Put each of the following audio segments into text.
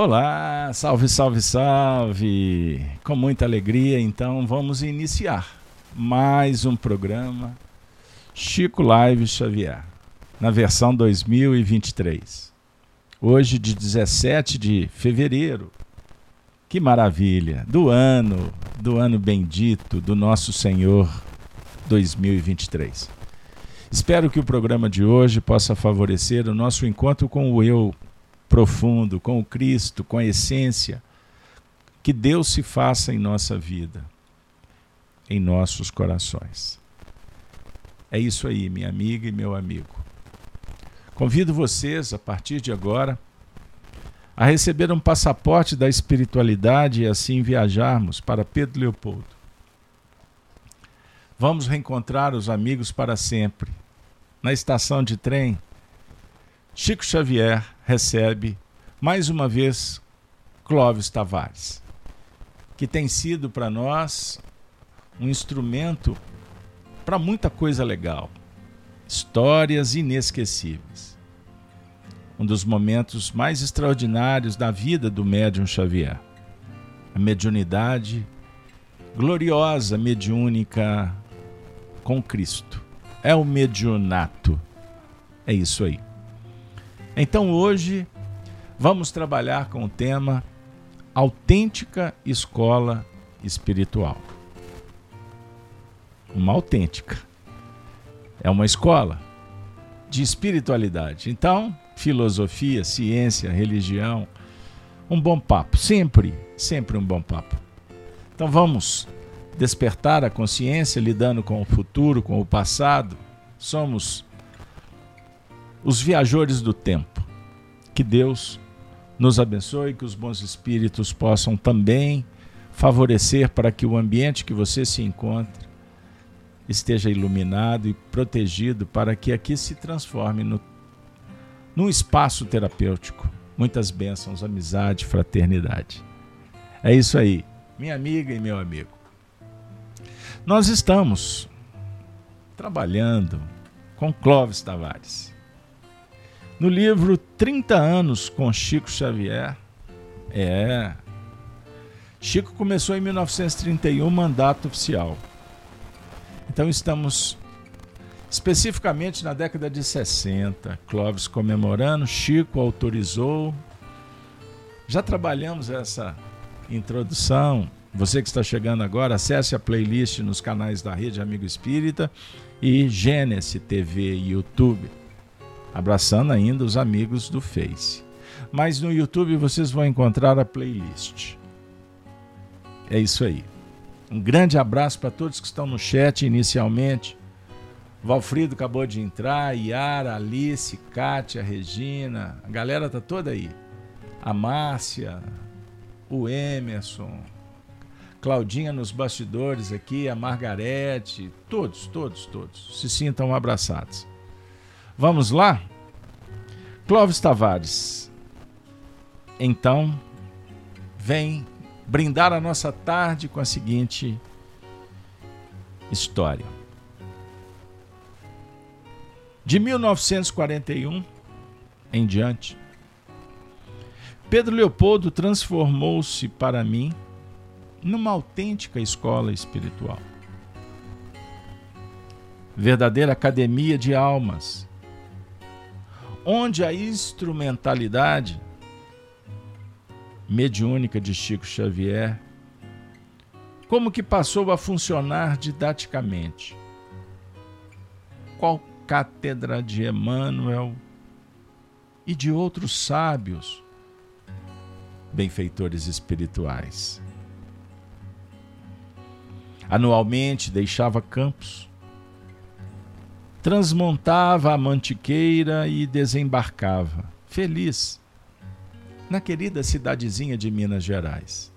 Olá, salve, salve, salve! Com muita alegria, então vamos iniciar mais um programa Chico Live Xavier, na versão 2023. Hoje, de 17 de fevereiro. Que maravilha! Do ano, do ano bendito do nosso Senhor 2023. Espero que o programa de hoje possa favorecer o nosso encontro com o eu profundo, com o Cristo, com a essência. Que Deus se faça em nossa vida, em nossos corações. É isso aí, minha amiga e meu amigo. Convido vocês, a partir de agora, a receber um passaporte da espiritualidade e assim viajarmos para Pedro Leopoldo. Vamos reencontrar os amigos para sempre. Na estação de trem, Chico Xavier recebe mais uma vez Clóvis Tavares, que tem sido para nós um instrumento para muita coisa legal, histórias inesquecíveis. Um dos momentos mais extraordinários da vida do médium Xavier. A mediunidade gloriosa, mediúnica com Cristo. É o mediunato. É isso aí. Então hoje vamos trabalhar com o tema autêntica escola espiritual. Uma autêntica. É uma escola de espiritualidade. Então, filosofia, ciência, religião, um bom papo, sempre, sempre um bom papo. Então vamos despertar a consciência lidando com o futuro, com o passado. Somos os viajores do tempo. Que Deus nos abençoe, que os bons espíritos possam também favorecer para que o ambiente que você se encontre esteja iluminado e protegido para que aqui se transforme no, num espaço terapêutico. Muitas bênçãos, amizade, fraternidade. É isso aí, minha amiga e meu amigo. Nós estamos trabalhando com Clóvis Tavares. No livro 30 anos com Chico Xavier, é. Chico começou em 1931 mandato oficial. Então estamos especificamente na década de 60, Clóvis comemorando, Chico autorizou. Já trabalhamos essa introdução. Você que está chegando agora, acesse a playlist nos canais da Rede Amigo Espírita e Gênesis TV e YouTube abraçando ainda os amigos do Face. Mas no YouTube vocês vão encontrar a playlist. É isso aí. Um grande abraço para todos que estão no chat inicialmente. Valfrido acabou de entrar, Yara, Alice, Kátia, Regina, a galera tá toda aí. A Márcia, o Emerson, Claudinha nos bastidores aqui, a Margarete, todos, todos, todos. Se sintam abraçados. Vamos lá? Clóvis Tavares. Então, vem brindar a nossa tarde com a seguinte história. De 1941 em diante, Pedro Leopoldo transformou-se para mim numa autêntica escola espiritual. Verdadeira academia de almas onde a instrumentalidade mediúnica de Chico Xavier como que passou a funcionar didaticamente. Qual cátedra de Emmanuel e de outros sábios benfeitores espirituais. Anualmente deixava campos transmontava a mantiqueira e desembarcava, feliz, na querida cidadezinha de Minas Gerais.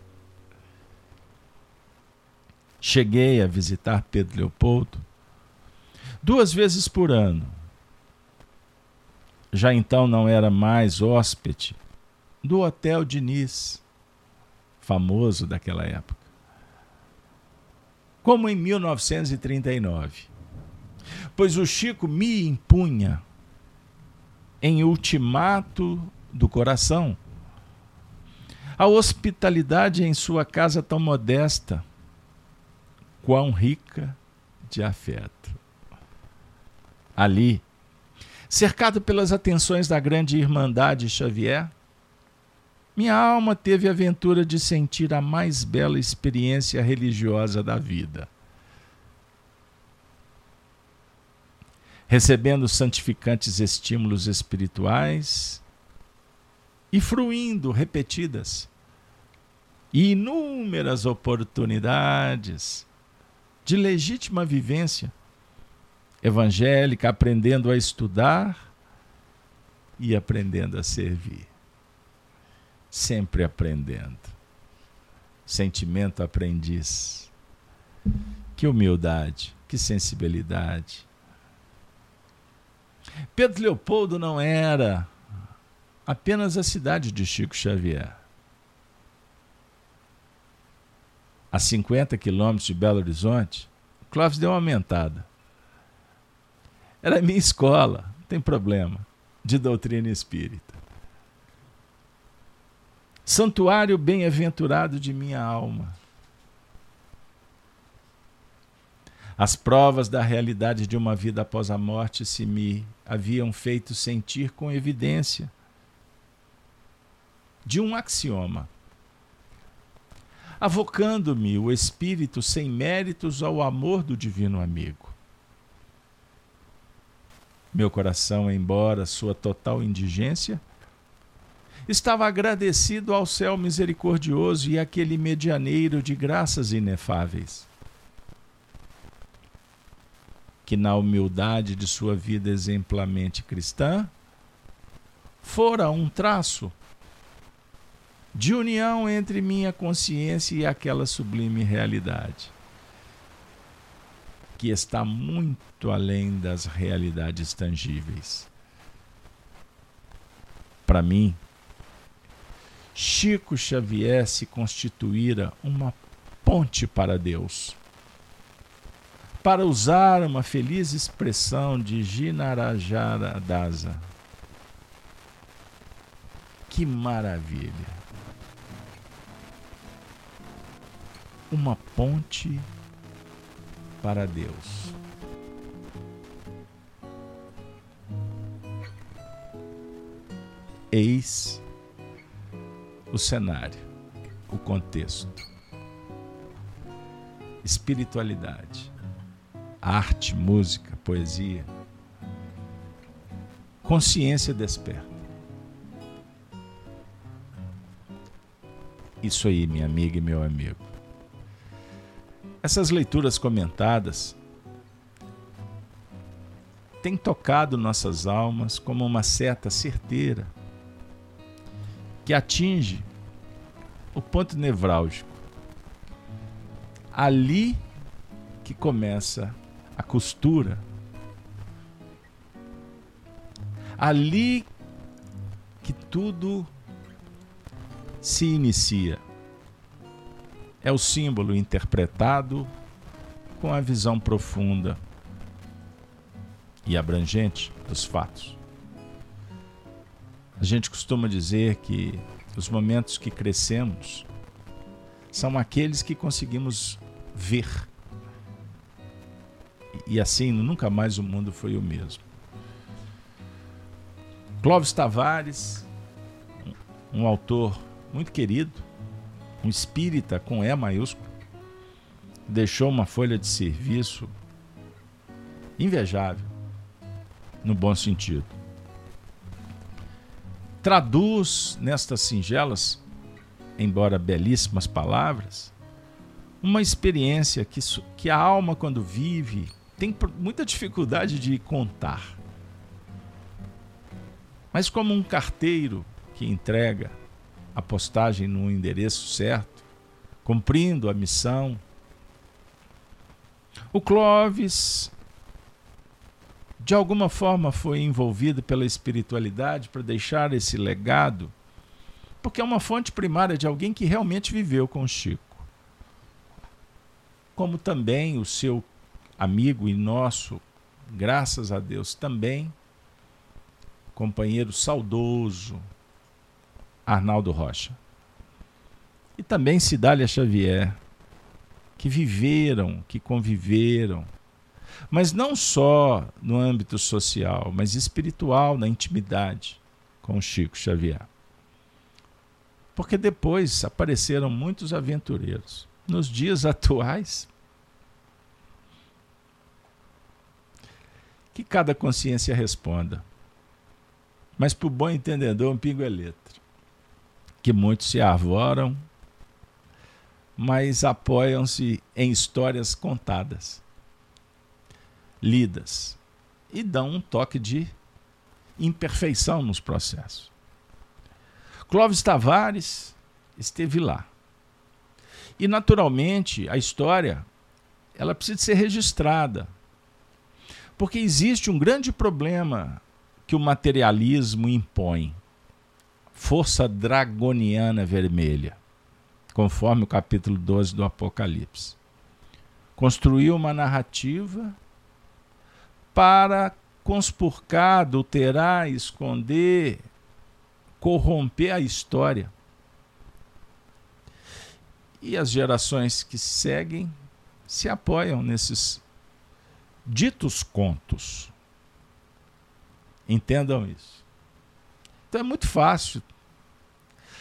Cheguei a visitar Pedro Leopoldo duas vezes por ano. Já então não era mais hóspede do Hotel Diniz, famoso daquela época. Como em 1939 pois o Chico me impunha em ultimato do coração A hospitalidade em sua casa tão modesta, quão rica de afeto. Ali, cercado pelas atenções da grande Irmandade Xavier, minha alma teve a aventura de sentir a mais bela experiência religiosa da vida. Recebendo santificantes estímulos espirituais e fruindo repetidas e inúmeras oportunidades de legítima vivência evangélica, aprendendo a estudar e aprendendo a servir. Sempre aprendendo. Sentimento aprendiz. Que humildade, que sensibilidade. Pedro Leopoldo não era apenas a cidade de Chico Xavier. A 50 quilômetros de Belo Horizonte, Clóvis deu uma aumentada. Era a minha escola, não tem problema, de doutrina espírita. Santuário bem-aventurado de minha alma. As provas da realidade de uma vida após a morte se me haviam feito sentir com evidência de um axioma, avocando-me o espírito sem méritos ao amor do divino amigo. Meu coração, embora sua total indigência, estava agradecido ao céu misericordioso e àquele medianeiro de graças inefáveis, que na humildade de sua vida exemplarmente cristã, fora um traço de união entre minha consciência e aquela sublime realidade que está muito além das realidades tangíveis. Para mim, Chico Xavier se constituíra uma ponte para Deus. Para usar uma feliz expressão de Ginarajara. Que maravilha! Uma ponte para Deus. Eis o cenário, o contexto. Espiritualidade, arte, música, poesia, consciência desperta. Isso aí, minha amiga e meu amigo. Essas leituras comentadas têm tocado nossas almas como uma seta certeira que atinge o ponto nevrálgico. Ali que começa a costura. Ali que tudo se inicia é o símbolo interpretado com a visão profunda e abrangente dos fatos. A gente costuma dizer que os momentos que crescemos são aqueles que conseguimos ver. E assim, nunca mais o mundo foi o mesmo. Clóvis Tavares, um autor muito querido, um espírita com E maiúsculo, deixou uma folha de serviço invejável, no bom sentido. Traduz nestas singelas, embora belíssimas palavras, uma experiência que, que a alma, quando vive, tem muita dificuldade de contar. Mas, como um carteiro que entrega a postagem no endereço certo, cumprindo a missão. O Clóvis, de alguma forma, foi envolvido pela espiritualidade para deixar esse legado, porque é uma fonte primária de alguém que realmente viveu com Chico. Como também o seu amigo e nosso, graças a Deus, também, companheiro saudoso, Arnaldo Rocha. e também Cidália Xavier, que viveram, que conviveram, mas não só no âmbito social, mas espiritual, na intimidade com Chico Xavier. Porque depois apareceram muitos aventureiros. Nos dias atuais, que cada consciência responda. Mas para o bom entendedor, um pingo é letra. Que muitos se arvoram, mas apoiam-se em histórias contadas, lidas, e dão um toque de imperfeição nos processos. Clóvis Tavares esteve lá. E naturalmente a história ela precisa ser registrada. Porque existe um grande problema que o materialismo impõe. Força dragoniana vermelha, conforme o capítulo 12 do Apocalipse. Construiu uma narrativa para conspurcar, adulterar, esconder, corromper a história. E as gerações que seguem se apoiam nesses ditos contos. Entendam isso. Então é muito fácil.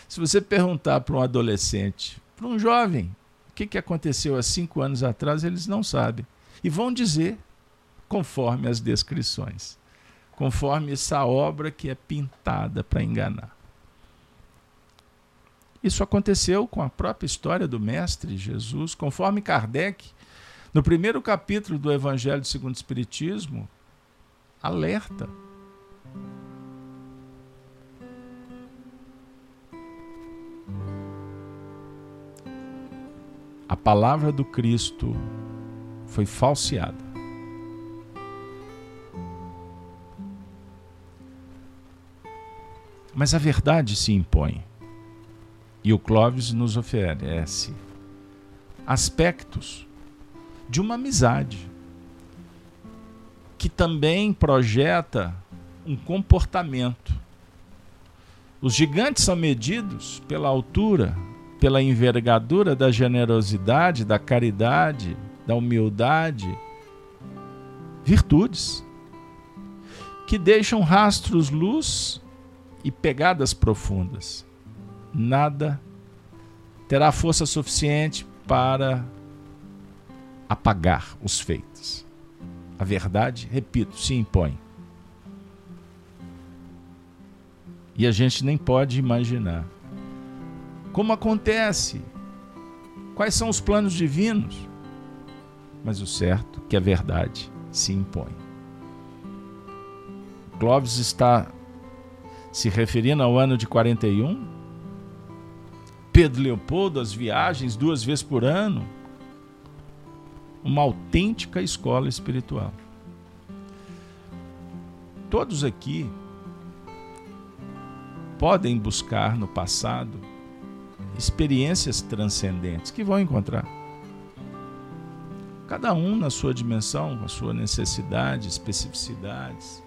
Se você perguntar para um adolescente, para um jovem, o que, que aconteceu há cinco anos atrás, eles não sabem. E vão dizer conforme as descrições, conforme essa obra que é pintada para enganar. Isso aconteceu com a própria história do Mestre Jesus, conforme Kardec, no primeiro capítulo do Evangelho segundo o Espiritismo, alerta. A palavra do Cristo foi falseada. Mas a verdade se impõe. E o Clóvis nos oferece aspectos de uma amizade que também projeta um comportamento. Os gigantes são medidos pela altura, pela envergadura da generosidade, da caridade, da humildade, virtudes que deixam rastros luz e pegadas profundas. Nada terá força suficiente para apagar os feitos. A verdade, repito, se impõe. E a gente nem pode imaginar como acontece, quais são os planos divinos. Mas o certo é que a verdade se impõe. Clóvis está se referindo ao ano de 41. Pedro Leopoldo, as viagens duas vezes por ano. Uma autêntica escola espiritual. Todos aqui podem buscar no passado experiências transcendentes que vão encontrar. Cada um na sua dimensão, com a sua necessidade, especificidades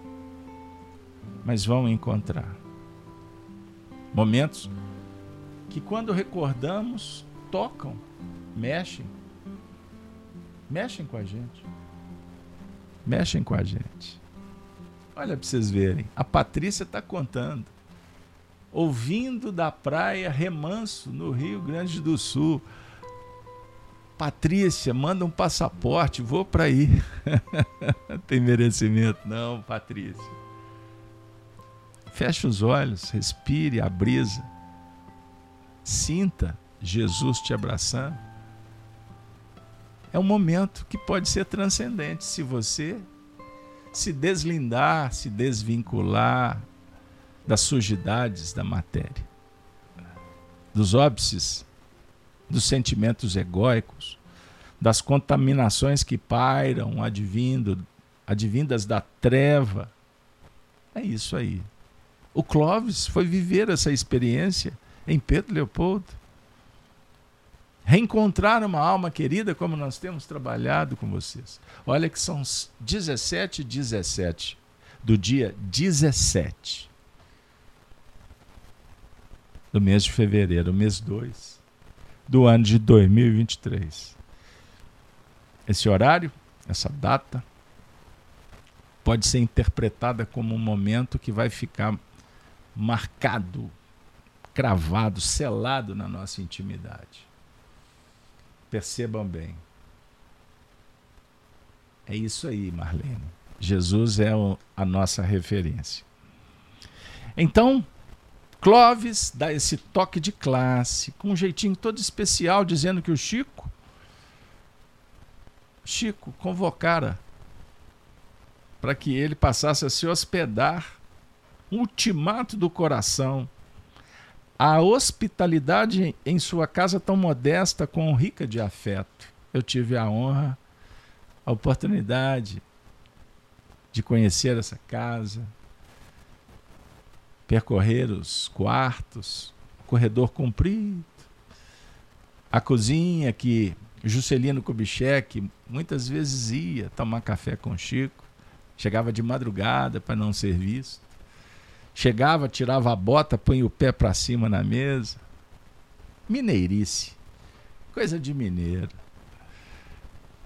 mas vão encontrar. Momentos que, quando recordamos, tocam, mexem. Mexem com a gente. Mexem com a gente. Olha para vocês verem. A Patrícia está contando. Ouvindo da praia Remanso, no Rio Grande do Sul. Patrícia, manda um passaporte, vou para aí. Tem merecimento? Não, Patrícia. Feche os olhos, respire a brisa. Sinta Jesus te abraçando. É um momento que pode ser transcendente se você se deslindar, se desvincular das sujidades da matéria, dos óbices, dos sentimentos egóicos, das contaminações que pairam advindo, advindas da treva. É isso aí. O Clóvis foi viver essa experiência em Pedro Leopoldo. Reencontrar uma alma querida, como nós temos trabalhado com vocês. Olha que são 17 e 17 do dia 17 do mês de fevereiro, mês 2. do ano de 2023. Esse horário, essa data, pode ser interpretada como um momento que vai ficar marcado, cravado, selado na nossa intimidade. Percebam bem. É isso aí, Marlene. Jesus é a nossa referência. Então, Clóvis dá esse toque de classe, com um jeitinho todo especial, dizendo que o Chico, Chico convocara para que ele passasse a se hospedar, um ultimato do coração, a hospitalidade em sua casa tão modesta, com rica de afeto. Eu tive a honra, a oportunidade de conhecer essa casa, percorrer os quartos, o corredor comprido, a cozinha que Juscelino Kubitschek muitas vezes ia tomar café com Chico, chegava de madrugada para não ser visto, chegava, tirava a bota, põe o pé para cima na mesa. Mineirice, coisa de mineiro.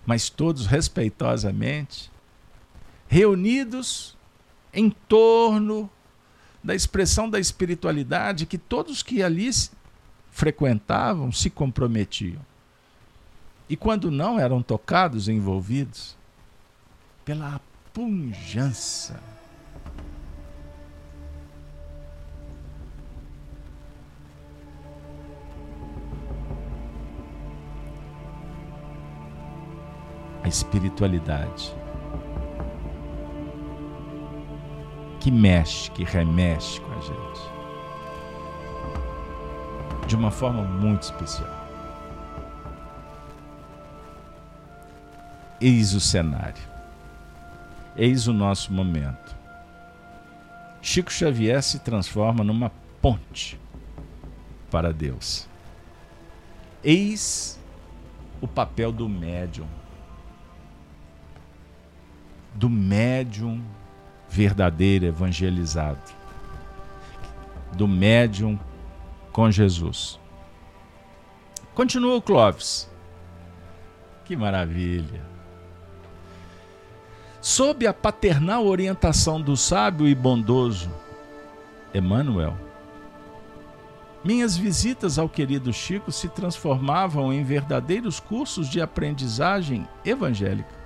Mas todos respeitosamente, reunidos em torno da expressão da espiritualidade que todos que ali frequentavam se comprometiam. E quando não eram tocados, envolvidos pela pujança. A espiritualidade que mexe, que remexe com a gente. De uma forma muito especial. Eis o cenário. Eis o nosso momento. Chico Xavier se transforma numa ponte para Deus. Eis o papel do médium. Do médium verdadeiro evangelizado, do médium com Jesus. Continua o Clóvis. Que maravilha! Sob a paternal orientação do sábio e bondoso Emmanuel, minhas visitas ao querido Chico se transformavam em verdadeiros cursos de aprendizagem evangélica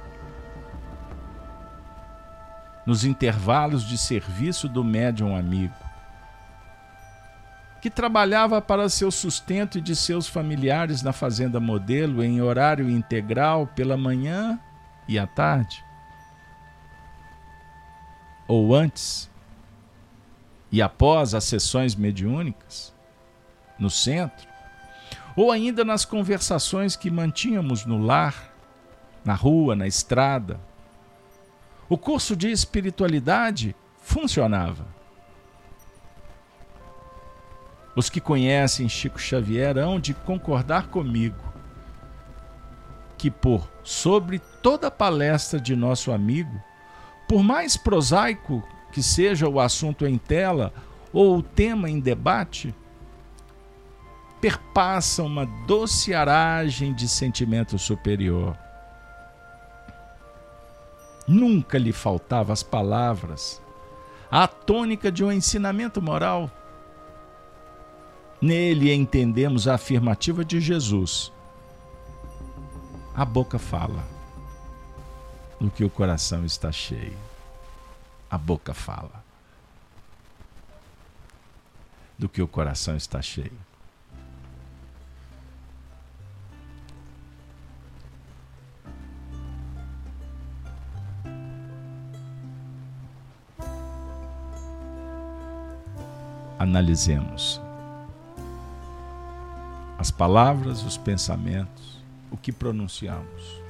nos intervalos de serviço do médium amigo, que trabalhava para seu sustento e de seus familiares na fazenda modelo em horário integral pela manhã e à tarde. Ou antes e após as sessões mediúnicas, no centro, ou ainda nas conversações que mantínhamos no lar, na rua, na estrada, o curso de espiritualidade funcionava. Os que conhecem Chico Xavier hão de concordar comigo que por sobre toda palestra de nosso amigo, por mais prosaico que seja o assunto em tela ou o tema em debate, perpassa uma doce aragem de sentimento superior Nunca lhe faltava as palavras, a tônica de um ensinamento moral. Nele entendemos a afirmativa de Jesus. A boca fala do que o coração está cheio. A boca fala do que o coração está cheio. Analisemos as palavras, os pensamentos, o que pronunciamos.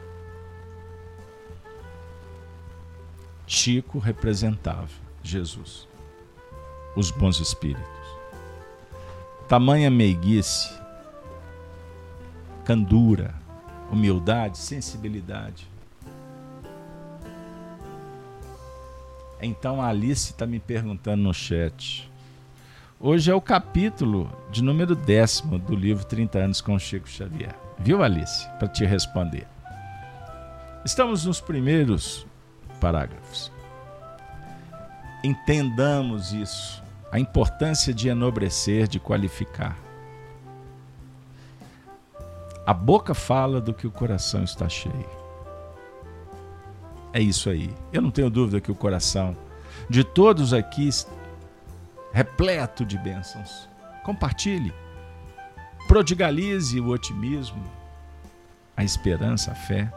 Chico representava Jesus, os bons espíritos. Tamanha meiguice, candura, humildade, sensibilidade. Então a Alice está me perguntando no chat Hoje é o capítulo de número décimo do livro 30 anos com Chico Xavier. Viu, Alice? Para te responder. Estamos nos primeiros parágrafos. Entendamos isso, a importância de enobrecer, de qualificar. A boca fala do que o coração está cheio. É isso aí. Eu não tenho dúvida que o coração de todos aqui repleto de bênçãos. Compartilhe. Prodigalize o otimismo, a esperança, a fé.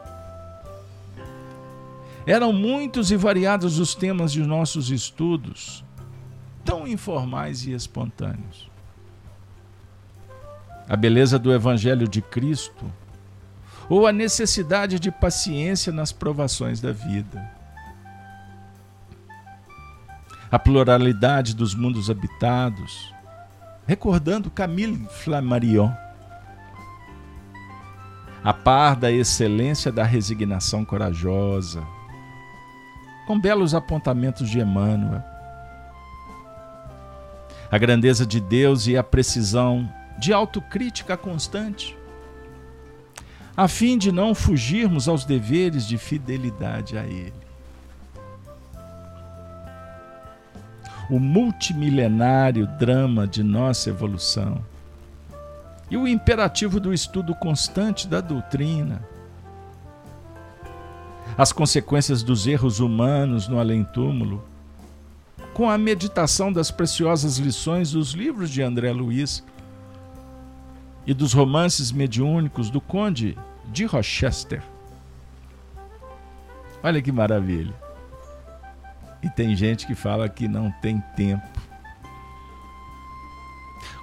Eram muitos e variados os temas de nossos estudos, tão informais e espontâneos. A beleza do Evangelho de Cristo, ou a necessidade de paciência nas provações da vida a pluralidade dos mundos habitados, recordando Camille Flammarion, a par da excelência da resignação corajosa, com belos apontamentos de Emmanuel, a grandeza de Deus e a precisão de autocrítica constante, a fim de não fugirmos aos deveres de fidelidade a Ele. O multimilenário drama de nossa evolução e o imperativo do estudo constante da doutrina, as consequências dos erros humanos no além-túmulo, com a meditação das preciosas lições dos livros de André Luiz e dos romances mediúnicos do Conde de Rochester. Olha que maravilha! E tem gente que fala que não tem tempo.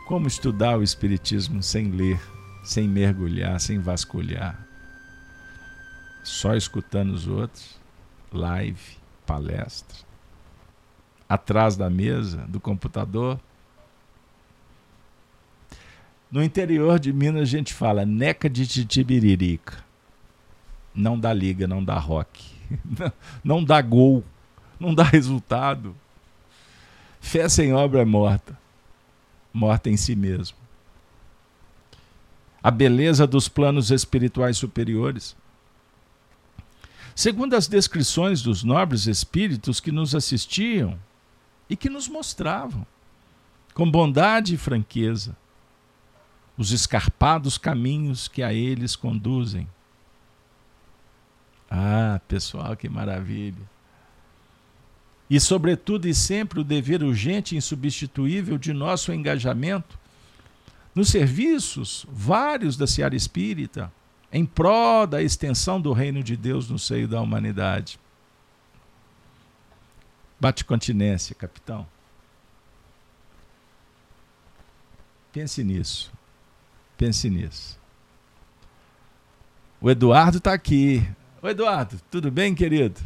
Como estudar o Espiritismo sem ler, sem mergulhar, sem vasculhar? Só escutando os outros? Live, palestra. Atrás da mesa, do computador? No interior de Minas a gente fala neca de titibiririca. Não dá liga, não dá rock. Não dá gol não dá resultado. Fé sem obra é morta, morta em si mesmo. A beleza dos planos espirituais superiores. Segundo as descrições dos nobres espíritos que nos assistiam e que nos mostravam, com bondade e franqueza, os escarpados caminhos que a eles conduzem. Ah, pessoal, que maravilha! E, sobretudo e sempre, o dever urgente e insubstituível de nosso engajamento nos serviços vários da seara espírita, em prol da extensão do reino de Deus no seio da humanidade. Bate continência, capitão. Pense nisso. Pense nisso. O Eduardo está aqui. Oi, Eduardo, tudo bem, querido?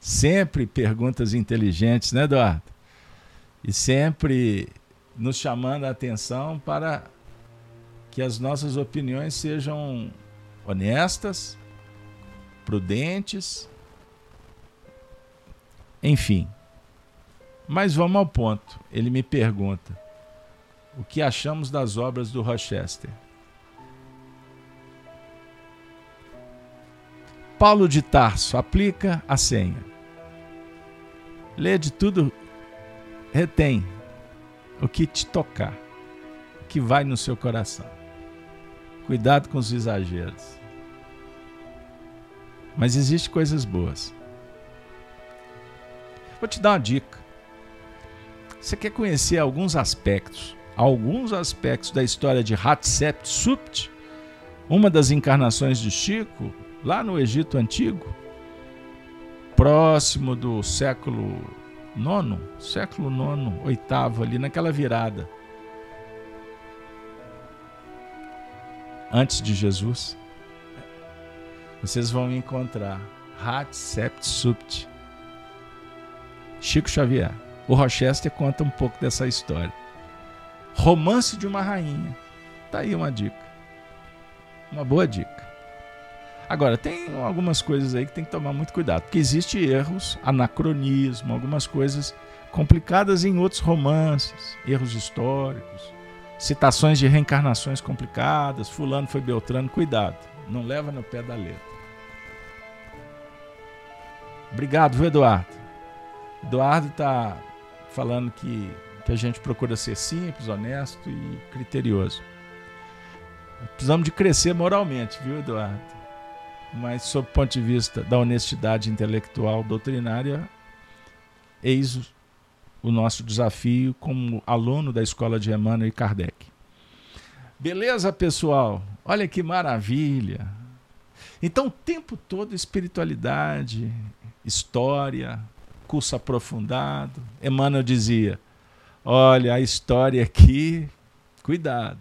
Sempre perguntas inteligentes, né, Eduardo? E sempre nos chamando a atenção para que as nossas opiniões sejam honestas, prudentes, enfim. Mas vamos ao ponto. Ele me pergunta: o que achamos das obras do Rochester? Paulo de Tarso aplica a senha. Lê de tudo, retém o que te tocar, o que vai no seu coração. Cuidado com os exageros. Mas existem coisas boas. Vou te dar uma dica. Você quer conhecer alguns aspectos, alguns aspectos da história de Hatshepsut, uma das encarnações de Chico, lá no Egito Antigo, próximo do século nono, século nono, oitavo ali naquela virada. Antes de Jesus, vocês vão encontrar Hatshepsut, Chico Xavier. O Rochester conta um pouco dessa história. Romance de uma rainha. Tá aí uma dica. Uma boa dica. Agora, tem algumas coisas aí que tem que tomar muito cuidado, porque existem erros, anacronismo, algumas coisas complicadas em outros romances, erros históricos, citações de reencarnações complicadas, fulano foi Beltrano, cuidado, não leva no pé da letra. Obrigado, viu, Eduardo? Eduardo está falando que, que a gente procura ser simples, honesto e criterioso. Precisamos de crescer moralmente, viu, Eduardo? Mas, sob o ponto de vista da honestidade intelectual doutrinária, eis o nosso desafio como aluno da escola de Emmanuel e Kardec. Beleza, pessoal? Olha que maravilha! Então, o tempo todo, espiritualidade, história, curso aprofundado. Emmanuel dizia: Olha, a história aqui, cuidado.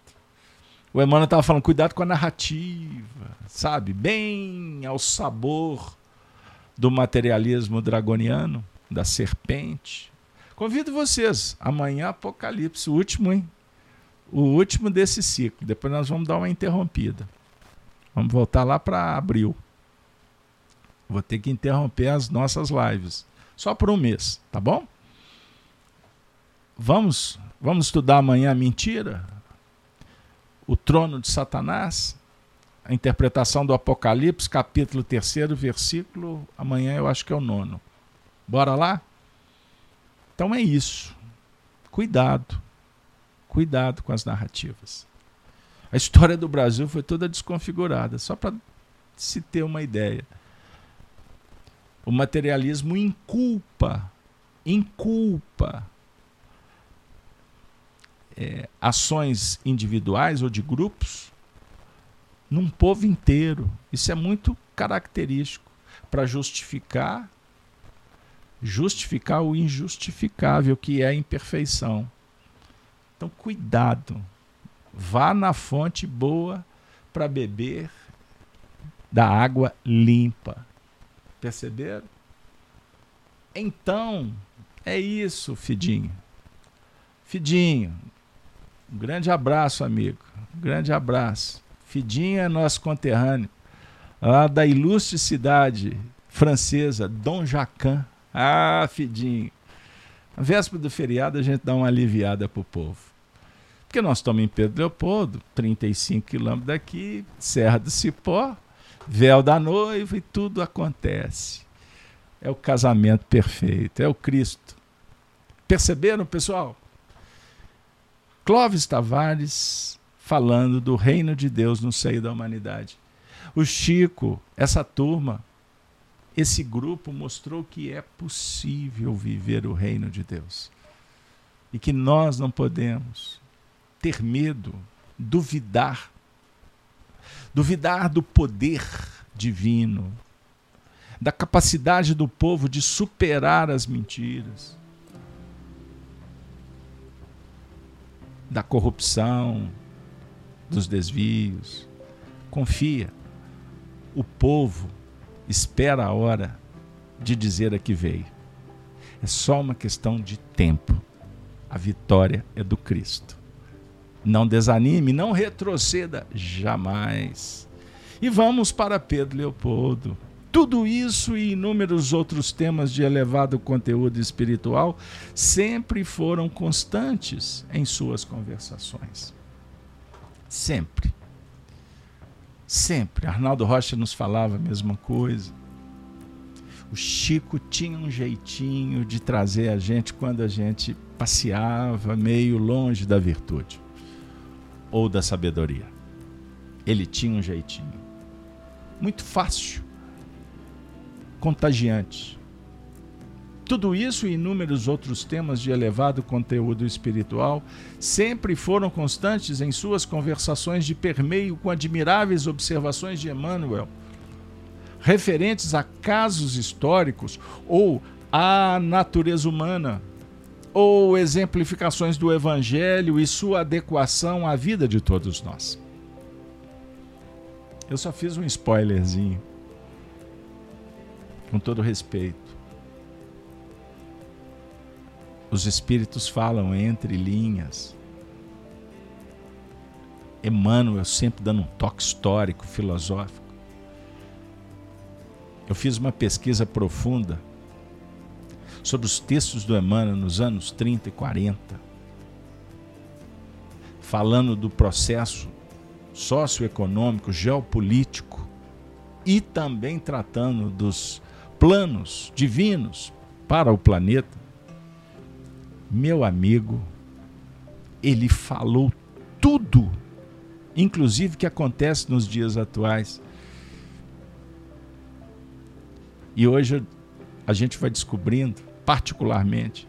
O Emmanuel estava falando, cuidado com a narrativa, sabe? Bem ao sabor do materialismo dragoniano, da serpente. Convido vocês, amanhã Apocalipse, o último, hein? O último desse ciclo. Depois nós vamos dar uma interrompida. Vamos voltar lá para abril. Vou ter que interromper as nossas lives. Só por um mês, tá bom? Vamos, vamos estudar amanhã a mentira? O trono de Satanás? A interpretação do Apocalipse, capítulo 3, versículo. Amanhã eu acho que é o nono. Bora lá? Então é isso. Cuidado. Cuidado com as narrativas. A história do Brasil foi toda desconfigurada, só para se ter uma ideia. O materialismo inculpa, inculpa é, ações individuais ou de grupos num povo inteiro. Isso é muito característico para justificar justificar o injustificável, que é a imperfeição. Então, cuidado. Vá na fonte boa para beber da água limpa. Perceberam? Então, é isso, Fidinho. Fidinho, um grande abraço, amigo. Um grande abraço. Fidinho é nosso conterrâneo, lá da ilustre cidade francesa, Dom Jacan. Ah, Fidinho. Na véspera do feriado a gente dá uma aliviada pro povo. Porque nós estamos em Pedro Leopoldo, 35 quilômetros daqui, Serra do Cipó, véu da noiva e tudo acontece. É o casamento perfeito, é o Cristo. Perceberam, pessoal? Clóvis Tavares falando do reino de Deus no seio da humanidade. O Chico, essa turma, esse grupo mostrou que é possível viver o reino de Deus. E que nós não podemos ter medo, duvidar duvidar do poder divino, da capacidade do povo de superar as mentiras, da corrupção, dos desvios. Confia. O povo espera a hora de dizer a que veio. É só uma questão de tempo. A vitória é do Cristo. Não desanime, não retroceda jamais. E vamos para Pedro Leopoldo. Tudo isso e inúmeros outros temas de elevado conteúdo espiritual sempre foram constantes em suas conversações. Sempre. Sempre. Arnaldo Rocha nos falava a mesma coisa. O Chico tinha um jeitinho de trazer a gente quando a gente passeava meio longe da virtude ou da sabedoria. Ele tinha um jeitinho. Muito fácil. Contagiante. Tudo isso e inúmeros outros temas de elevado conteúdo espiritual sempre foram constantes em suas conversações de permeio com admiráveis observações de Emmanuel, referentes a casos históricos ou à natureza humana, ou exemplificações do Evangelho e sua adequação à vida de todos nós. Eu só fiz um spoilerzinho, com todo respeito. Os Espíritos falam entre linhas. Emmanuel sempre dando um toque histórico, filosófico. Eu fiz uma pesquisa profunda sobre os textos do Emmanuel nos anos 30 e 40, falando do processo socioeconômico, geopolítico e também tratando dos planos divinos para o planeta, meu amigo, ele falou tudo, inclusive que acontece nos dias atuais. E hoje a gente vai descobrindo particularmente,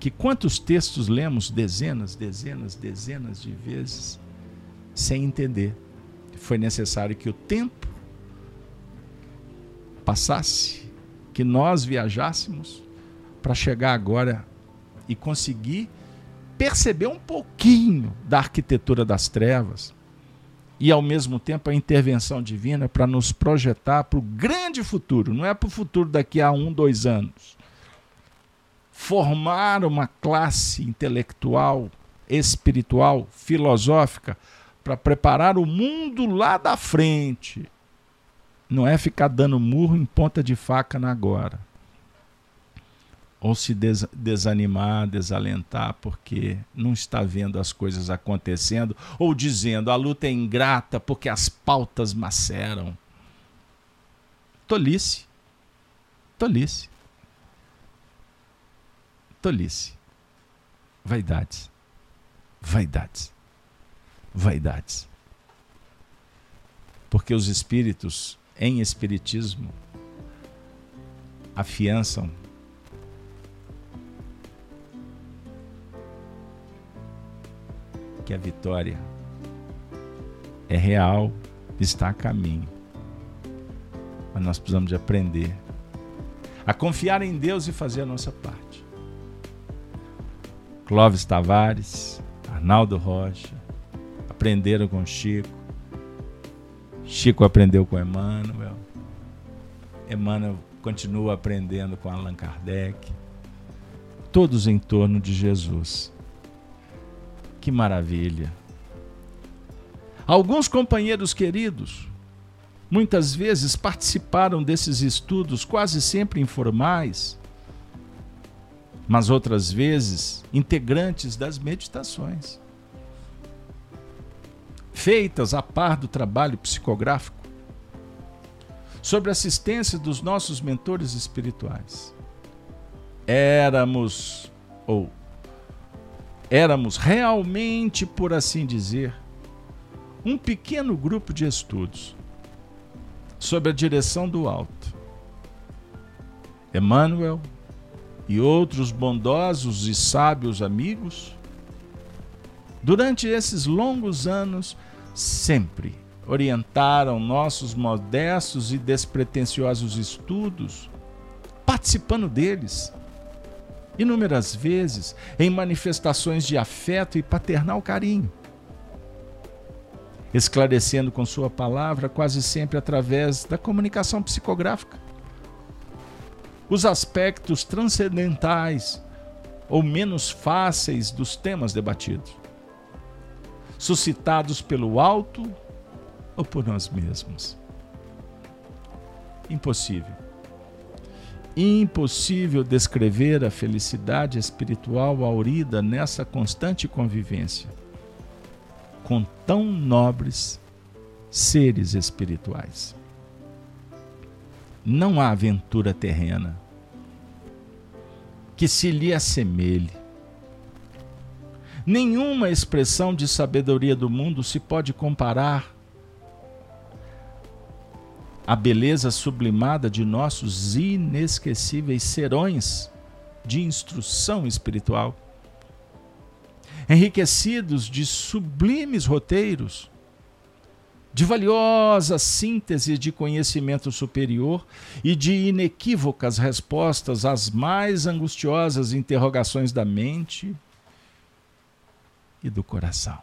que quantos textos lemos dezenas, dezenas, dezenas de vezes sem entender. Foi necessário que o tempo passasse, que nós viajássemos para chegar agora e conseguir perceber um pouquinho da arquitetura das trevas e ao mesmo tempo a intervenção divina para nos projetar para o grande futuro, não é para o futuro daqui a um, dois anos. Formar uma classe intelectual, espiritual, filosófica, para preparar o mundo lá da frente. Não é ficar dando murro em ponta de faca na agora ou se des desanimar, desalentar, porque não está vendo as coisas acontecendo, ou dizendo a luta é ingrata porque as pautas maceram. Tolice. Tolice. Tolice. Vaidades. Vaidades. Vaidades. Porque os espíritos, em espiritismo, afiançam que a vitória é real, está a caminho. Mas nós precisamos de aprender a confiar em Deus e fazer a nossa parte. Clóvis Tavares, Arnaldo Rocha, aprenderam com Chico. Chico aprendeu com Emmanuel. Emmanuel continua aprendendo com Allan Kardec. Todos em torno de Jesus. Que maravilha! Alguns companheiros queridos muitas vezes participaram desses estudos, quase sempre informais, mas outras vezes integrantes das meditações, feitas a par do trabalho psicográfico, sobre assistência dos nossos mentores espirituais. Éramos, ou éramos realmente, por assim dizer, um pequeno grupo de estudos sob a direção do alto. Emmanuel e outros bondosos e sábios amigos, durante esses longos anos, sempre orientaram nossos modestos e despretensiosos estudos, participando deles inúmeras vezes em manifestações de afeto e paternal carinho, esclarecendo com Sua palavra, quase sempre através da comunicação psicográfica, os aspectos transcendentais ou menos fáceis dos temas debatidos, suscitados pelo alto ou por nós mesmos. Impossível Impossível descrever a felicidade espiritual aurida nessa constante convivência com tão nobres seres espirituais. Não há aventura terrena que se lhe assemelhe. Nenhuma expressão de sabedoria do mundo se pode comparar a beleza sublimada de nossos inesquecíveis serões de instrução espiritual, enriquecidos de sublimes roteiros, de valiosa síntese de conhecimento superior e de inequívocas respostas às mais angustiosas interrogações da mente e do coração.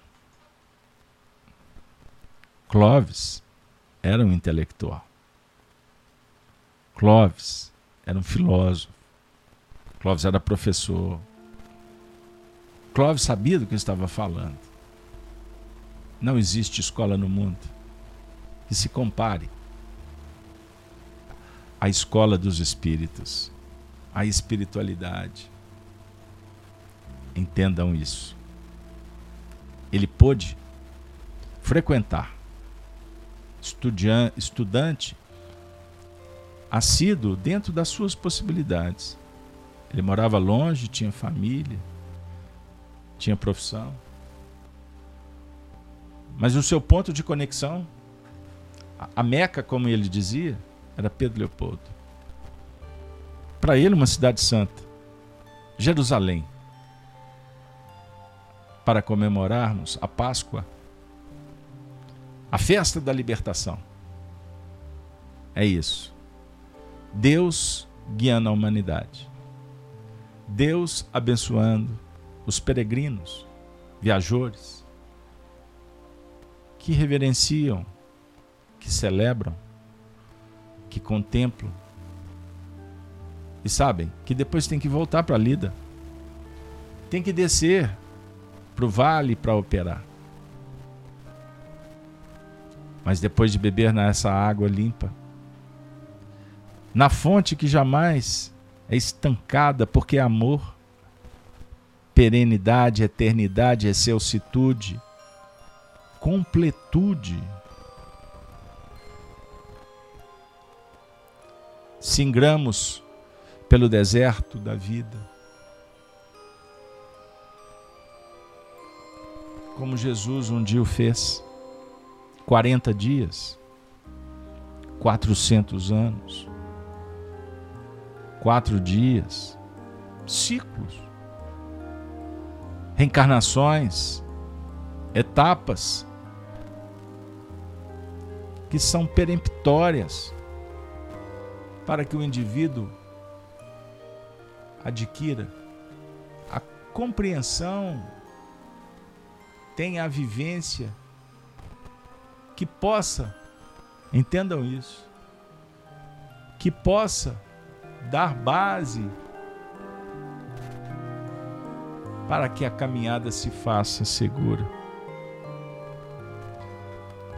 Clovis era um intelectual. Clóvis era um filósofo. Clóvis era professor. Clóvis sabia do que estava falando. Não existe escola no mundo que se compare à escola dos espíritos. à espiritualidade. Entendam isso. Ele pôde frequentar estudante assíduo dentro das suas possibilidades. Ele morava longe, tinha família, tinha profissão. Mas o seu ponto de conexão, a Meca, como ele dizia, era Pedro Leopoldo. Para ele, uma cidade santa, Jerusalém, para comemorarmos a Páscoa, a festa da libertação. É isso. Deus guiando a humanidade. Deus abençoando os peregrinos, viajores, que reverenciam, que celebram, que contemplam e sabem que depois tem que voltar para a lida, tem que descer para o vale para operar. Mas depois de beber nessa água limpa, na fonte que jamais é estancada, porque é amor, perenidade, eternidade, excelsitude, completude. Singramos pelo deserto da vida. Como Jesus um dia o fez. 40 dias, 400 anos, quatro dias, ciclos, reencarnações, etapas. Que são peremptórias para que o indivíduo adquira a compreensão, tenha a vivência que possa, entendam isso, que possa dar base para que a caminhada se faça segura.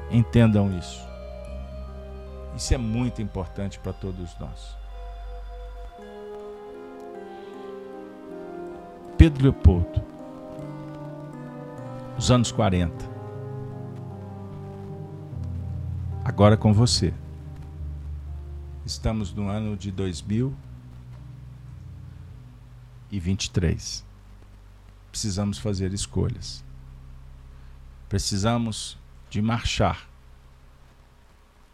Entendam isso. Isso é muito importante para todos nós. Pedro Leopoldo, os anos 40. Agora com você. Estamos no ano de 2023. Precisamos fazer escolhas. Precisamos de marchar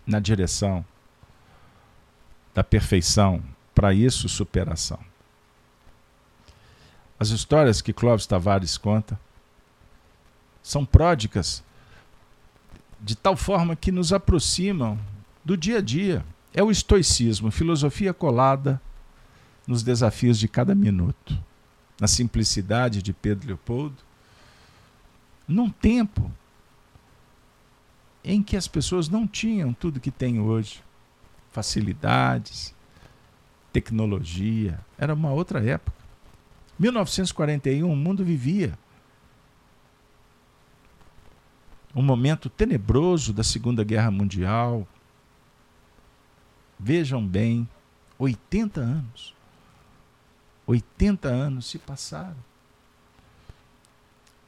na direção da perfeição, para isso, superação. As histórias que Clóvis Tavares conta são pródicas de tal forma que nos aproximam do dia a dia. É o estoicismo, filosofia colada nos desafios de cada minuto, na simplicidade de Pedro Leopoldo, num tempo em que as pessoas não tinham tudo que têm hoje, facilidades, tecnologia, era uma outra época. 1941, o mundo vivia um momento tenebroso da Segunda Guerra Mundial, Vejam bem, 80 anos. 80 anos se passaram.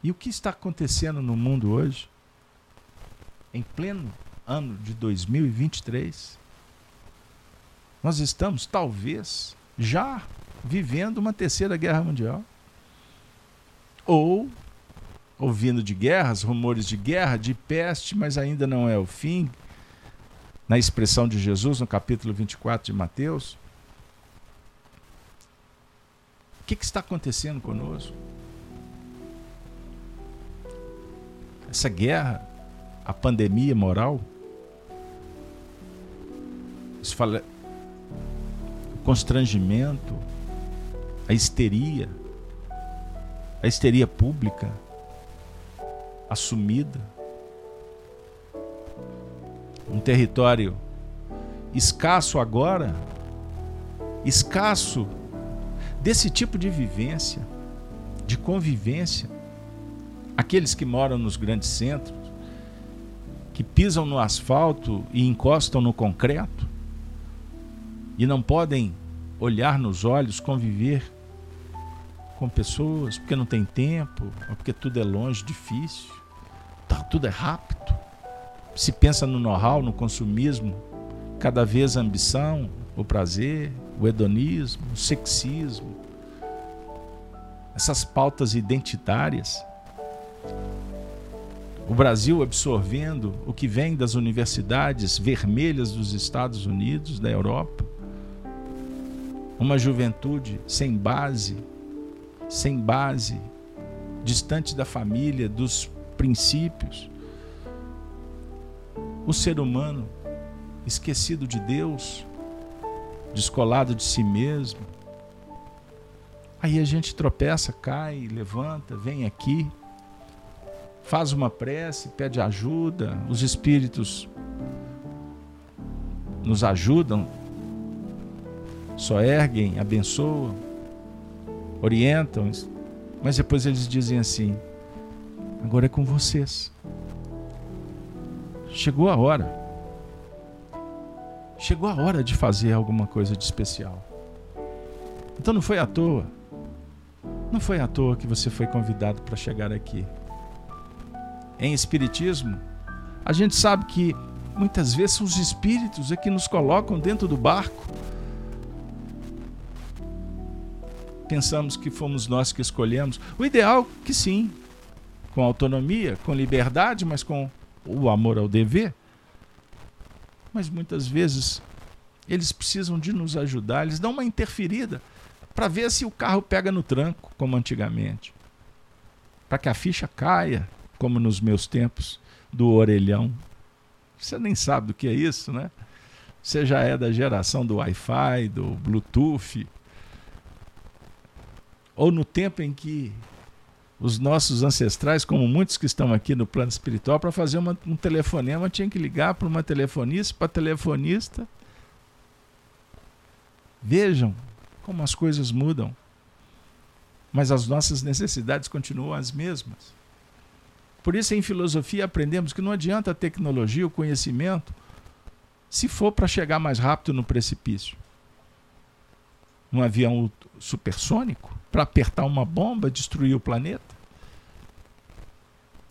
E o que está acontecendo no mundo hoje? Em pleno ano de 2023, nós estamos, talvez, já vivendo uma terceira guerra mundial. Ou ouvindo de guerras, rumores de guerra, de peste, mas ainda não é o fim na expressão de Jesus no capítulo 24 de Mateus. O que, que está acontecendo conosco? Essa guerra, a pandemia moral, isso fala, o constrangimento, a histeria, a histeria pública assumida um território escasso agora, escasso desse tipo de vivência, de convivência. Aqueles que moram nos grandes centros, que pisam no asfalto e encostam no concreto e não podem olhar nos olhos, conviver com pessoas, porque não tem tempo, ou porque tudo é longe, difícil, tudo é rápido. Se pensa no know-how, no consumismo, cada vez a ambição, o prazer, o hedonismo, o sexismo, essas pautas identitárias. O Brasil absorvendo o que vem das universidades vermelhas dos Estados Unidos, da Europa. Uma juventude sem base, sem base, distante da família, dos princípios. O ser humano esquecido de Deus, descolado de si mesmo. Aí a gente tropeça, cai, levanta, vem aqui, faz uma prece, pede ajuda, os espíritos nos ajudam, só erguem, abençoam, orientam, mas depois eles dizem assim: agora é com vocês. Chegou a hora. Chegou a hora de fazer alguma coisa de especial. Então não foi à toa. Não foi à toa que você foi convidado para chegar aqui. Em Espiritismo, a gente sabe que muitas vezes são os espíritos é que nos colocam dentro do barco. Pensamos que fomos nós que escolhemos. O ideal que sim, com autonomia, com liberdade, mas com o amor ao dever. Mas muitas vezes eles precisam de nos ajudar, eles dão uma interferida para ver se o carro pega no tranco, como antigamente. Para que a ficha caia, como nos meus tempos, do orelhão. Você nem sabe do que é isso, né? Você já é da geração do Wi-Fi, do Bluetooth. Ou no tempo em que os nossos ancestrais, como muitos que estão aqui no plano espiritual, para fazer uma, um telefonema, tinha que ligar para uma telefonista, para telefonista. Vejam como as coisas mudam. Mas as nossas necessidades continuam as mesmas. Por isso, em filosofia, aprendemos que não adianta a tecnologia, o conhecimento, se for para chegar mais rápido no precipício. Um avião supersônico, para apertar uma bomba, destruir o planeta.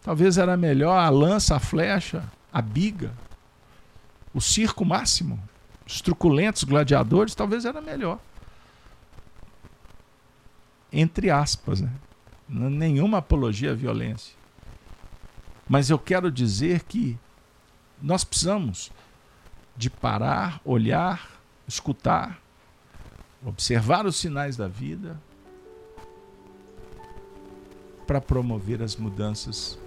Talvez era melhor a lança, a flecha, a biga, o circo máximo, os truculentos gladiadores, talvez era melhor. Entre aspas, né? nenhuma apologia à violência. Mas eu quero dizer que nós precisamos de parar, olhar, escutar, observar os sinais da vida para promover as mudanças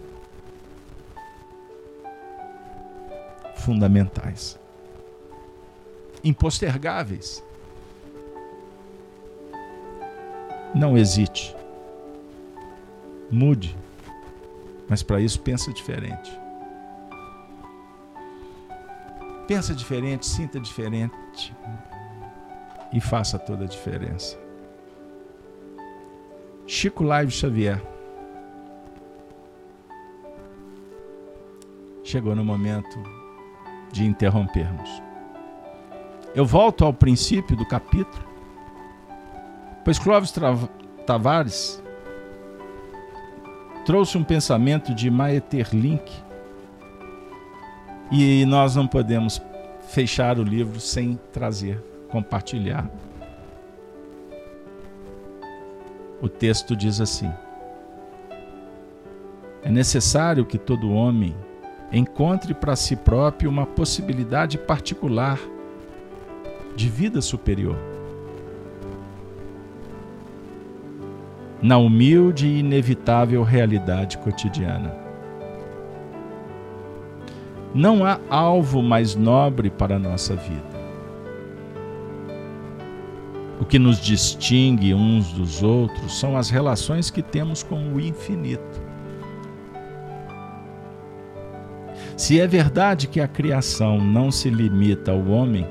fundamentais, impostergáveis. Não hesite. Mude. Mas para isso pensa diferente. Pensa diferente, sinta diferente e faça toda a diferença. Chico Live Xavier. Chegou no momento de interrompermos. Eu volto ao princípio do capítulo, pois Clóvis Tavares trouxe um pensamento de Maeterlinck e nós não podemos fechar o livro sem trazer, compartilhar. O texto diz assim: É necessário que todo homem encontre para si próprio uma possibilidade particular de vida superior. Na humilde e inevitável realidade cotidiana. Não há alvo mais nobre para a nossa vida. O que nos distingue uns dos outros são as relações que temos com o infinito. Se é verdade que a criação não se limita ao homem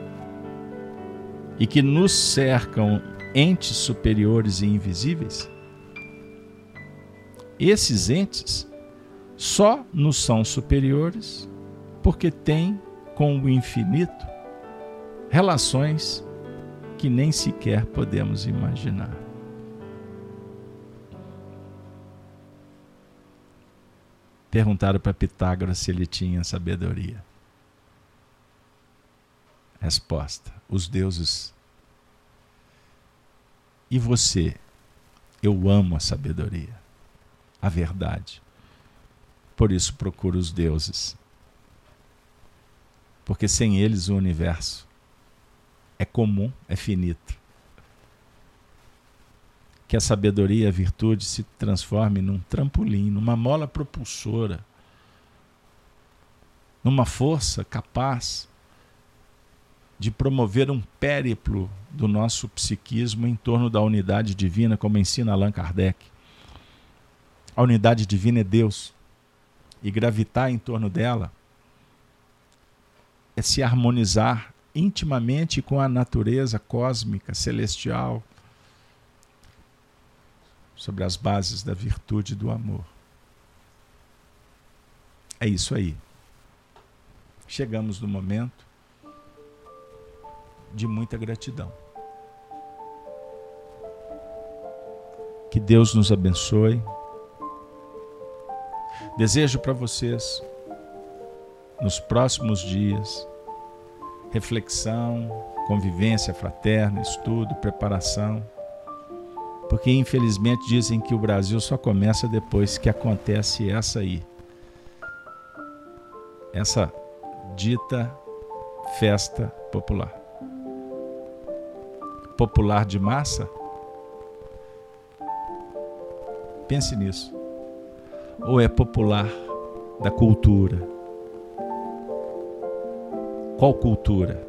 e que nos cercam entes superiores e invisíveis, esses entes só nos são superiores porque têm com o infinito relações que nem sequer podemos imaginar. Perguntaram para Pitágoras se ele tinha sabedoria. Resposta: os deuses. E você? Eu amo a sabedoria, a verdade. Por isso procuro os deuses. Porque sem eles o universo é comum, é finito. Que a sabedoria a virtude se transformem num trampolim, numa mola propulsora, numa força capaz de promover um périplo do nosso psiquismo em torno da unidade divina, como ensina Allan Kardec. A unidade divina é Deus. E gravitar em torno dela é se harmonizar intimamente com a natureza cósmica, celestial, sobre as bases da virtude do amor. É isso aí. Chegamos no momento de muita gratidão. Que Deus nos abençoe. Desejo para vocês, nos próximos dias, reflexão, convivência fraterna, estudo, preparação. Porque infelizmente dizem que o Brasil só começa depois que acontece essa aí. Essa dita festa popular. Popular de massa? Pense nisso. Ou é popular da cultura? Qual cultura?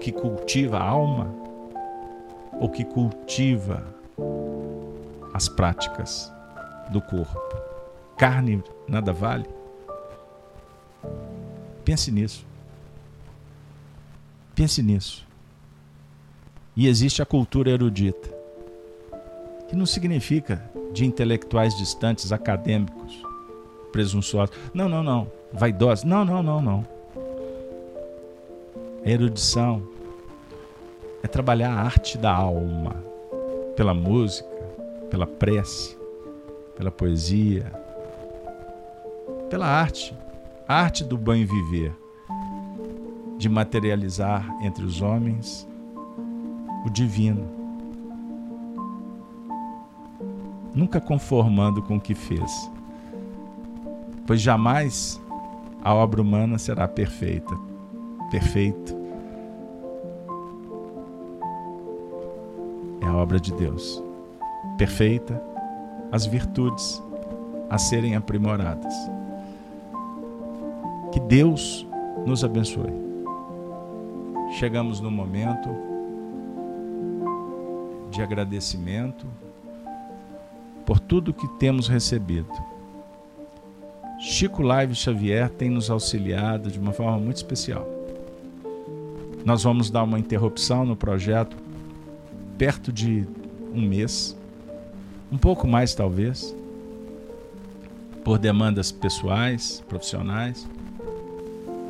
Que cultiva a alma ou que cultiva as práticas do corpo? Carne nada vale? Pense nisso. Pense nisso. E existe a cultura erudita, que não significa de intelectuais distantes, acadêmicos, presunçosos. Não, não, não vaidosa. Não, não, não, não. É erudição. É trabalhar a arte da alma pela música, pela prece, pela poesia, pela arte, a arte do bem viver, de materializar entre os homens o divino, nunca conformando com o que fez, pois jamais a obra humana será perfeita. Perfeito é a obra de Deus. Perfeita as virtudes a serem aprimoradas. Que Deus nos abençoe. Chegamos no momento de agradecimento por tudo que temos recebido Chico Live Xavier tem nos auxiliado de uma forma muito especial. Nós vamos dar uma interrupção no projeto perto de um mês, um pouco mais talvez, por demandas pessoais, profissionais,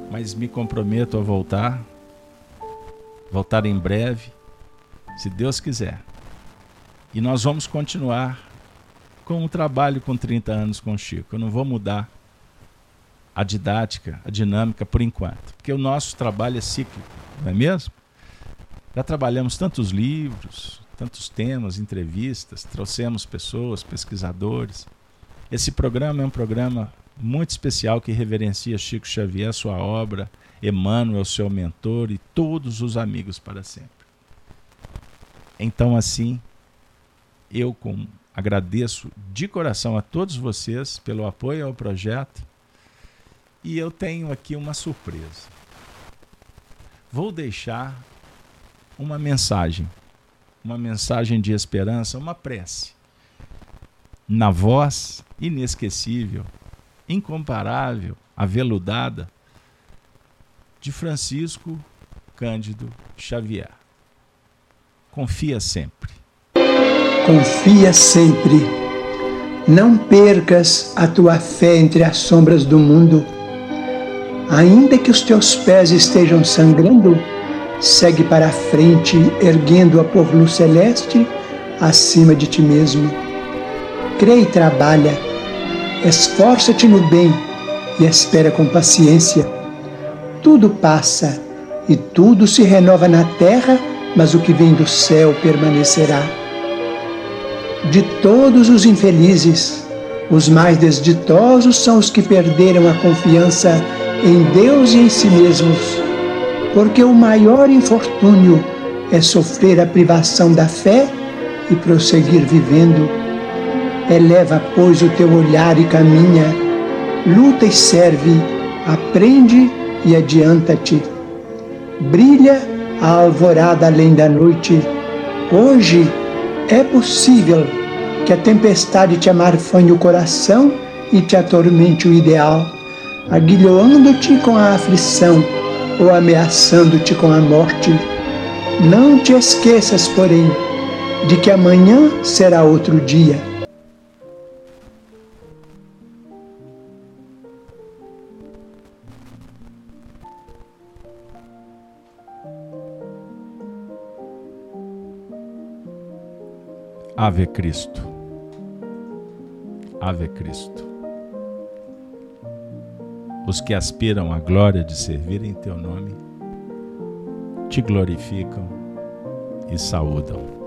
mas me comprometo a voltar, voltar em breve, se Deus quiser. E nós vamos continuar com o trabalho com 30 anos com Chico. Eu não vou mudar a didática, a dinâmica por enquanto. Porque o nosso trabalho é cíclico, não é mesmo? Já trabalhamos tantos livros, tantos temas, entrevistas, trouxemos pessoas, pesquisadores. Esse programa é um programa muito especial que reverencia Chico Xavier, sua obra, Emmanuel, seu mentor e todos os amigos para sempre. Então, assim, eu com, agradeço de coração a todos vocês pelo apoio ao projeto e eu tenho aqui uma surpresa. Vou deixar uma mensagem, uma mensagem de esperança, uma prece, na voz inesquecível, incomparável, aveludada de Francisco Cândido Xavier. Confia sempre. Confia sempre. Não percas a tua fé entre as sombras do mundo ainda que os teus pés estejam sangrando, segue para a frente, erguendo-a por luz celeste acima de ti mesmo. Crê e trabalha, esforça-te no bem e espera com paciência. Tudo passa e tudo se renova na terra, mas o que vem do céu permanecerá. De todos os infelizes, os mais desditosos são os que perderam a confiança em Deus e em si mesmos, porque o maior infortúnio é sofrer a privação da fé e prosseguir vivendo. Eleva, pois, o teu olhar e caminha, luta e serve, aprende e adianta-te. Brilha a alvorada além da noite. Hoje é possível que a tempestade te amarfanhe o coração e te atormente o ideal, aguilhoando-te com a aflição ou ameaçando-te com a morte. Não te esqueças, porém, de que amanhã será outro dia. Ave Cristo. Ave Cristo. Os que aspiram à glória de servir em teu nome te glorificam e saúdam.